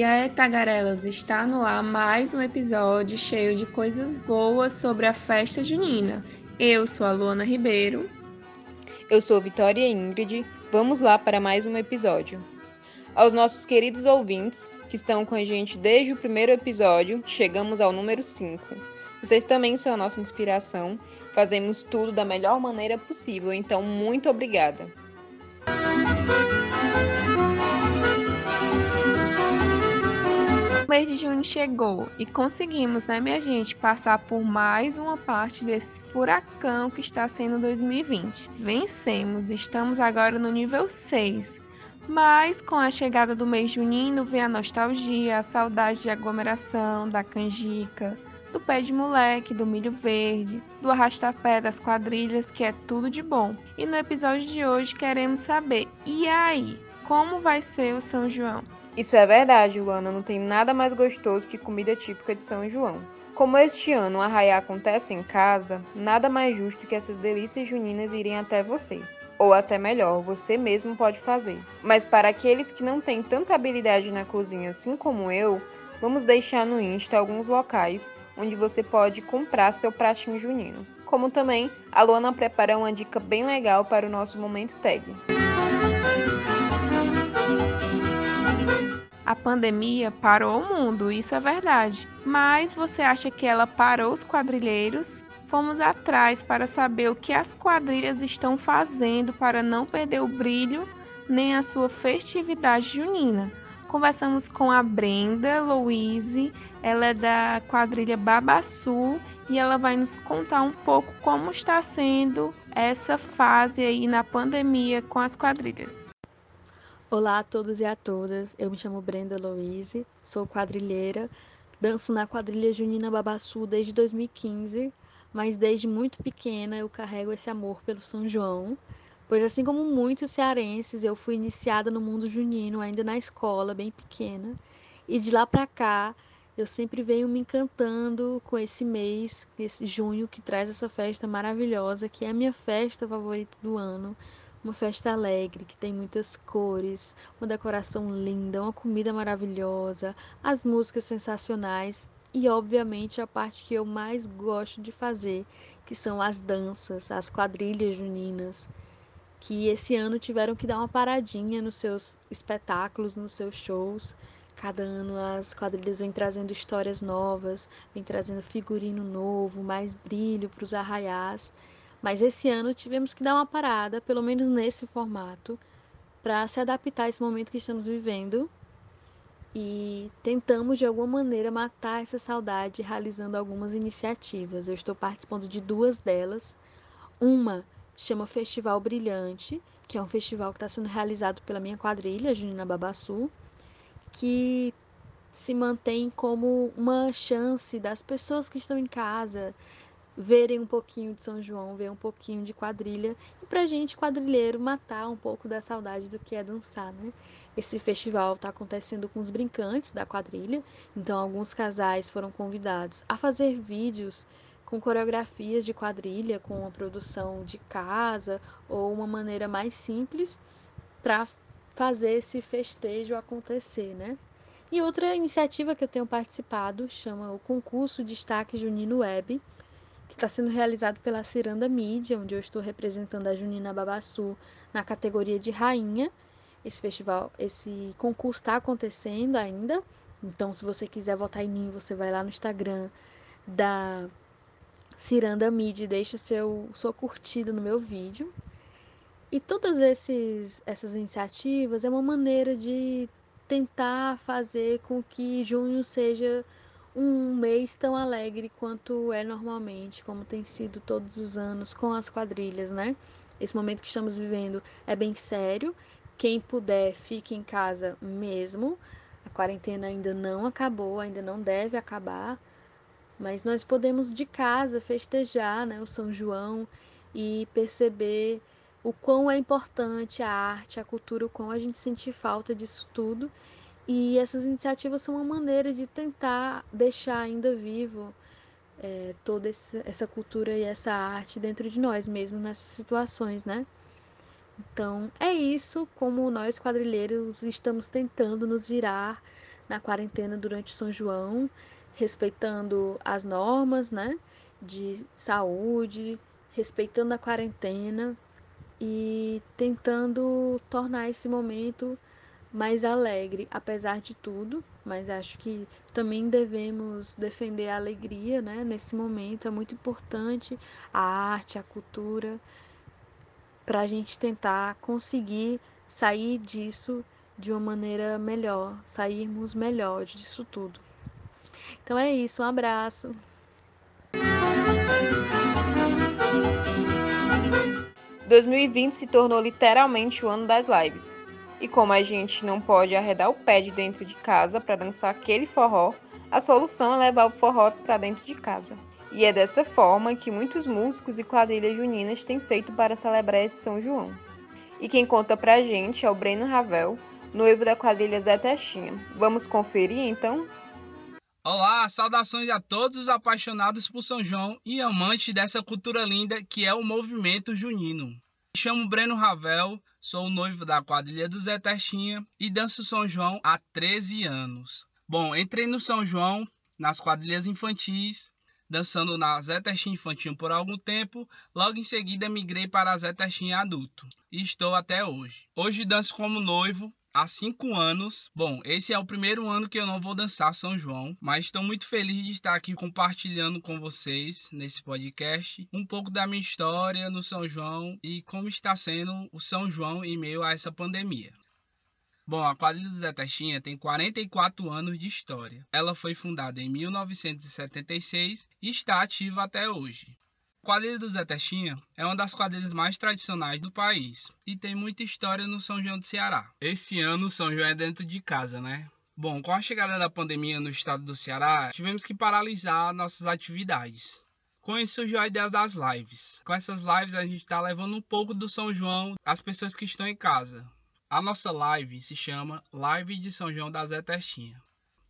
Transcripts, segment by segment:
E aí, Tagarelas, está no ar mais um episódio cheio de coisas boas sobre a festa junina. Eu sou a Luana Ribeiro. Eu sou Vitória Ingrid. Vamos lá para mais um episódio. Aos nossos queridos ouvintes que estão com a gente desde o primeiro episódio, chegamos ao número 5. Vocês também são a nossa inspiração. Fazemos tudo da melhor maneira possível, então muito obrigada. Mês de junho chegou e conseguimos, né, minha gente, passar por mais uma parte desse furacão que está sendo 2020. Vencemos, estamos agora no nível 6. Mas com a chegada do mês junino vem a nostalgia, a saudade de aglomeração, da canjica, do pé de moleque, do milho verde, do arrastapé, das quadrilhas, que é tudo de bom. E no episódio de hoje queremos saber, e aí, como vai ser o São João? Isso é verdade, Luana. Não tem nada mais gostoso que comida típica de São João. Como este ano o arraiá acontece em casa, nada mais justo que essas delícias juninas irem até você. Ou até melhor, você mesmo pode fazer. Mas para aqueles que não têm tanta habilidade na cozinha assim como eu, vamos deixar no Insta alguns locais onde você pode comprar seu pratinho junino. Como também, a Luana preparou uma dica bem legal para o nosso momento tag. A pandemia parou o mundo, isso é verdade. Mas você acha que ela parou os quadrilheiros? Fomos atrás para saber o que as quadrilhas estão fazendo para não perder o brilho nem a sua festividade junina. Conversamos com a Brenda Louise, ela é da quadrilha Babaçu e ela vai nos contar um pouco como está sendo essa fase aí na pandemia com as quadrilhas. Olá a todos e a todas, eu me chamo Brenda Louise, sou quadrilheira, danço na quadrilha Junina Babassu desde 2015, mas desde muito pequena eu carrego esse amor pelo São João, pois assim como muitos cearenses, eu fui iniciada no mundo junino ainda na escola, bem pequena, e de lá para cá eu sempre venho me encantando com esse mês, esse junho que traz essa festa maravilhosa, que é a minha festa favorita do ano, uma festa alegre que tem muitas cores, uma decoração linda, uma comida maravilhosa, as músicas sensacionais e, obviamente, a parte que eu mais gosto de fazer, que são as danças, as quadrilhas juninas, que esse ano tiveram que dar uma paradinha nos seus espetáculos, nos seus shows. Cada ano as quadrilhas vêm trazendo histórias novas, vêm trazendo figurino novo, mais brilho para os arraiais. Mas esse ano tivemos que dar uma parada, pelo menos nesse formato, para se adaptar a esse momento que estamos vivendo. E tentamos de alguma maneira matar essa saudade realizando algumas iniciativas. Eu estou participando de duas delas. Uma chama Festival Brilhante, que é um festival que está sendo realizado pela minha quadrilha, Junina Babassu, que se mantém como uma chance das pessoas que estão em casa verem um pouquinho de São João, ver um pouquinho de quadrilha e pra gente quadrilheiro matar um pouco da saudade do que é dançar, né? Esse festival está acontecendo com os brincantes da quadrilha, então alguns casais foram convidados a fazer vídeos com coreografias de quadrilha, com a produção de casa ou uma maneira mais simples para fazer esse festejo acontecer, né? E outra iniciativa que eu tenho participado chama o Concurso Destaque Junino Web, está sendo realizado pela Ciranda Mídia, onde eu estou representando a Junina Babassu na categoria de rainha. Esse festival, esse concurso está acontecendo ainda. Então, se você quiser votar em mim, você vai lá no Instagram da Ciranda Mídia e deixa seu, sua curtida no meu vídeo. E todas esses, essas iniciativas é uma maneira de tentar fazer com que junho seja um mês tão alegre quanto é normalmente, como tem sido todos os anos com as quadrilhas, né? Esse momento que estamos vivendo é bem sério. Quem puder, fique em casa mesmo. A quarentena ainda não acabou, ainda não deve acabar. Mas nós podemos de casa festejar né, o São João e perceber o quão é importante a arte, a cultura, o quão a gente sente falta disso tudo e essas iniciativas são uma maneira de tentar deixar ainda vivo é, toda essa cultura e essa arte dentro de nós mesmo nessas situações, né? Então é isso como nós quadrilheiros estamos tentando nos virar na quarentena durante São João, respeitando as normas, né, de saúde, respeitando a quarentena e tentando tornar esse momento mais alegre, apesar de tudo, mas acho que também devemos defender a alegria, né? Nesse momento é muito importante a arte, a cultura, para a gente tentar conseguir sair disso de uma maneira melhor, sairmos melhor disso tudo. Então é isso, um abraço. 2020 se tornou literalmente o ano das lives. E como a gente não pode arredar o pé de dentro de casa para dançar aquele forró, a solução é levar o forró para dentro de casa. E é dessa forma que muitos músicos e quadrilhas juninas têm feito para celebrar esse São João. E quem conta pra gente é o Breno Ravel, noivo da quadrilha Zé Testinha. Vamos conferir então? Olá, saudações a todos os apaixonados por São João e amantes dessa cultura linda que é o movimento junino. Me chamo Breno Ravel, sou o noivo da quadrilha do Zé Testinha e danço São João há 13 anos. Bom, entrei no São João nas quadrilhas infantis, dançando na Zé Testinha Infantil por algum tempo, logo em seguida migrei para a Zé Testinha Adulto e estou até hoje. Hoje danço como noivo há cinco anos. Bom, esse é o primeiro ano que eu não vou dançar São João, mas estou muito feliz de estar aqui compartilhando com vocês nesse podcast um pouco da minha história no São João e como está sendo o São João em meio a essa pandemia. Bom, a quadrilha do Zé Testinha tem 44 anos de história. Ela foi fundada em 1976 e está ativa até hoje. A quadrilha do Zé Testinha é uma das quadrilhas mais tradicionais do país e tem muita história no São João do Ceará. Esse ano o São João é dentro de casa, né? Bom, com a chegada da pandemia no estado do Ceará, tivemos que paralisar nossas atividades. Com isso surgiu a ideia das lives. Com essas lives a gente está levando um pouco do São João às pessoas que estão em casa. A nossa live se chama Live de São João da Zé Testinha.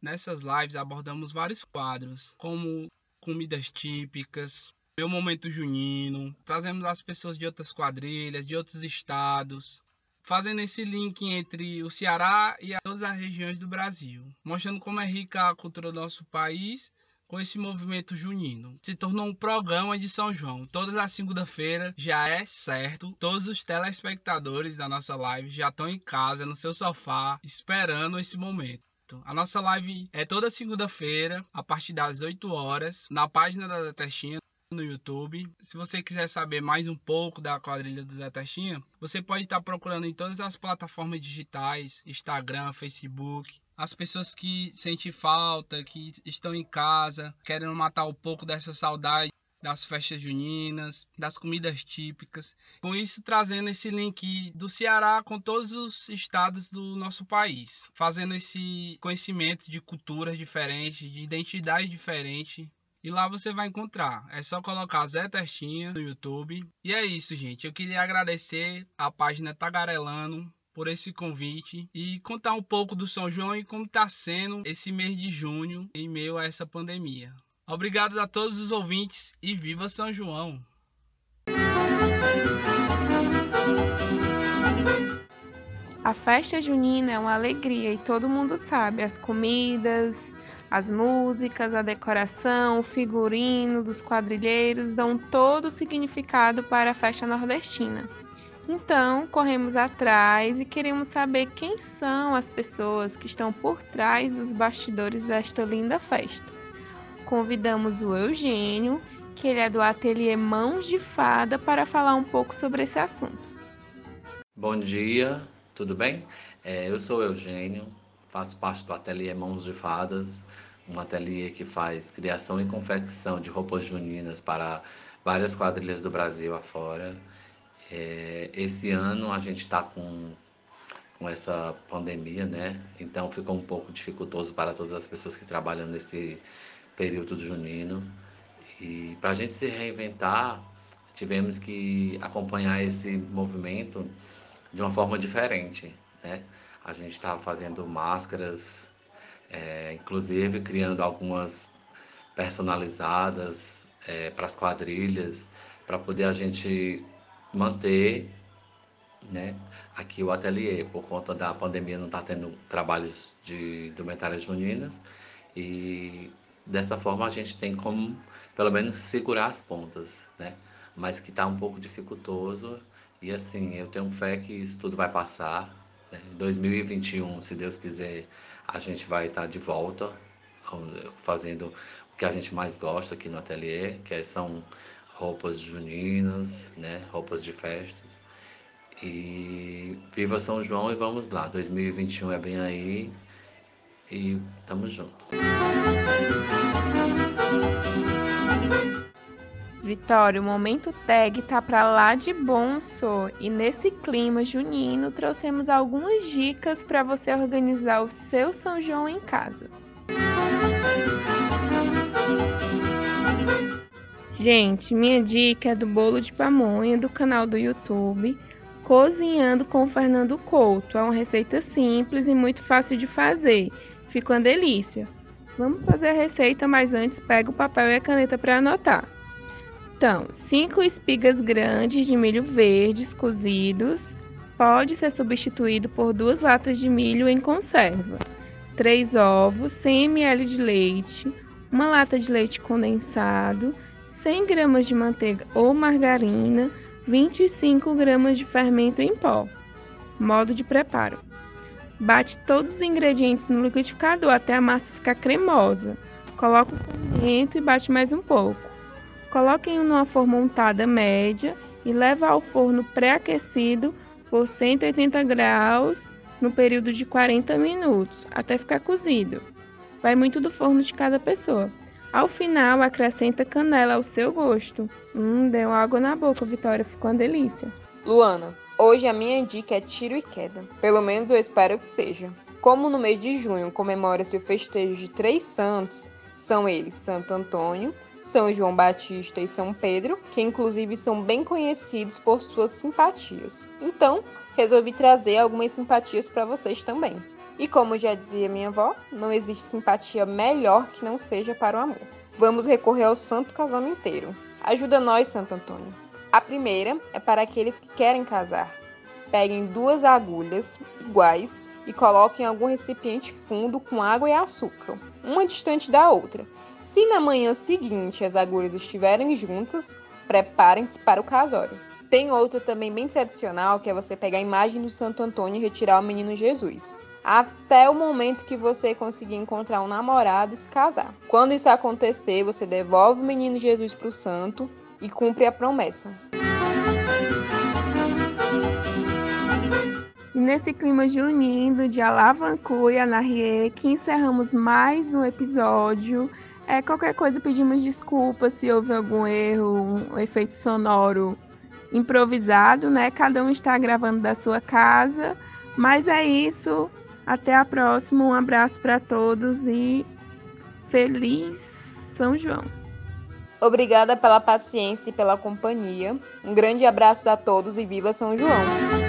Nessas lives abordamos vários quadros, como comidas típicas, meu momento junino, trazemos as pessoas de outras quadrilhas, de outros estados, fazendo esse link entre o Ceará e todas as regiões do Brasil, mostrando como é rica a cultura do nosso país com esse movimento junino. Se tornou um programa de São João. Toda a segunda-feira já é certo. Todos os telespectadores da nossa live já estão em casa, no seu sofá, esperando esse momento. A nossa live é toda segunda-feira, a partir das 8 horas, na página da Testinha no YouTube. Se você quiser saber mais um pouco da quadrilha do Zé Testinha, você pode estar procurando em todas as plataformas digitais, Instagram, Facebook. As pessoas que sentem falta, que estão em casa, querendo matar um pouco dessa saudade das festas juninas, das comidas típicas. Com isso, trazendo esse link do Ceará com todos os estados do nosso país, fazendo esse conhecimento de culturas diferentes, de identidades diferentes e lá você vai encontrar. É só colocar Zé Testinha no YouTube. E é isso, gente. Eu queria agradecer a página Tagarelano por esse convite e contar um pouco do São João e como está sendo esse mês de junho em meio a essa pandemia. Obrigado a todos os ouvintes e viva São João! A festa junina é uma alegria e todo mundo sabe as comidas, as músicas, a decoração, o figurino dos quadrilheiros dão todo o significado para a festa nordestina. Então, corremos atrás e queremos saber quem são as pessoas que estão por trás dos bastidores desta linda festa. Convidamos o Eugênio, que ele é do ateliê Mãos de Fada, para falar um pouco sobre esse assunto. Bom dia, tudo bem? É, eu sou o Eugênio, faço parte do ateliê Mãos de Fadas, um ateliê que faz criação e confecção de roupas juninas para várias quadrilhas do Brasil afora. É, esse ano a gente está com, com essa pandemia, né? Então ficou um pouco dificultoso para todas as pessoas que trabalham nesse período do junino. E para a gente se reinventar, tivemos que acompanhar esse movimento de uma forma diferente, né? A gente estava fazendo máscaras, é, inclusive criando algumas personalizadas é, para as quadrilhas, para poder a gente manter né? Aqui o ateliê, por conta da pandemia, não está tendo trabalhos de indumentárias juninas e dessa forma a gente tem como, pelo menos, segurar as pontas, né? Mas que está um pouco dificultoso e assim, eu tenho fé que isso tudo vai passar. Né? Em 2021, se Deus quiser, a gente vai estar tá de volta fazendo o que a gente mais gosta aqui no ateliê, que são roupas juninas, né? Roupas de festas. E viva São João e vamos lá. 2021 é bem aí e tamo junto. Vitória, o momento tag tá pra lá de bom, só. E nesse clima junino, trouxemos algumas dicas para você organizar o seu São João em casa. Gente, minha dica é do bolo de pamonha do canal do YouTube Cozinhando com Fernando Couto. É uma receita simples e muito fácil de fazer. Fica uma delícia. Vamos fazer a receita, mas antes pega o papel e a caneta para anotar. Então, 5 espigas grandes de milho verdes cozidos. Pode ser substituído por duas latas de milho em conserva. 3 ovos, 100 ml de leite, uma lata de leite condensado, 100 gramas de manteiga ou margarina, 25 gramas de fermento em pó. Modo de preparo: bate todos os ingredientes no liquidificador até a massa ficar cremosa. Coloque o fermento e bate mais um pouco. Em uma forma untada média e leve ao forno pré-aquecido por 180 graus no período de 40 minutos, até ficar cozido. Vai muito do forno de cada pessoa. Ao final, acrescenta canela ao seu gosto. Hum, deu água na boca, Vitória, ficou uma delícia. Luana, hoje a minha dica é tiro e queda. Pelo menos eu espero que seja. Como no mês de junho comemora-se o festejo de três santos, são eles Santo Antônio, São João Batista e São Pedro, que inclusive são bem conhecidos por suas simpatias. Então, resolvi trazer algumas simpatias para vocês também. E como já dizia minha avó, não existe simpatia melhor que não seja para o amor. Vamos recorrer ao santo casamenteiro. Ajuda nós, Santo Antônio. A primeira é para aqueles que querem casar. Peguem duas agulhas iguais e coloquem em algum recipiente fundo com água e açúcar, uma distante da outra. Se na manhã seguinte as agulhas estiverem juntas, preparem-se para o casório. Tem outro também bem tradicional, que é você pegar a imagem do Santo Antônio e retirar o menino Jesus até o momento que você conseguir encontrar um namorado e se casar. Quando isso acontecer, você devolve o menino Jesus para o santo e cumpre a promessa. Nesse clima junino de Alavancu e Anarrie, que encerramos mais um episódio. É, qualquer coisa pedimos desculpas se houve algum erro, um efeito sonoro improvisado, né? Cada um está gravando da sua casa. Mas é isso. Até a próxima, um abraço para todos e feliz São João. Obrigada pela paciência e pela companhia. Um grande abraço a todos e viva São João!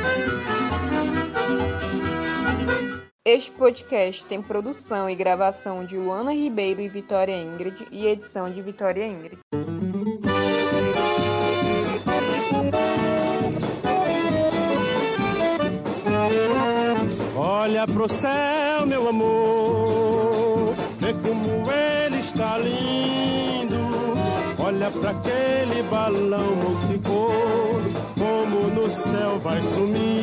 Este podcast tem produção e gravação de Luana Ribeiro e Vitória Ingrid e edição de Vitória Ingrid. Olha pro céu, meu amor, vê como ele está lindo. Olha para aquele balão multicor, como no céu vai sumir.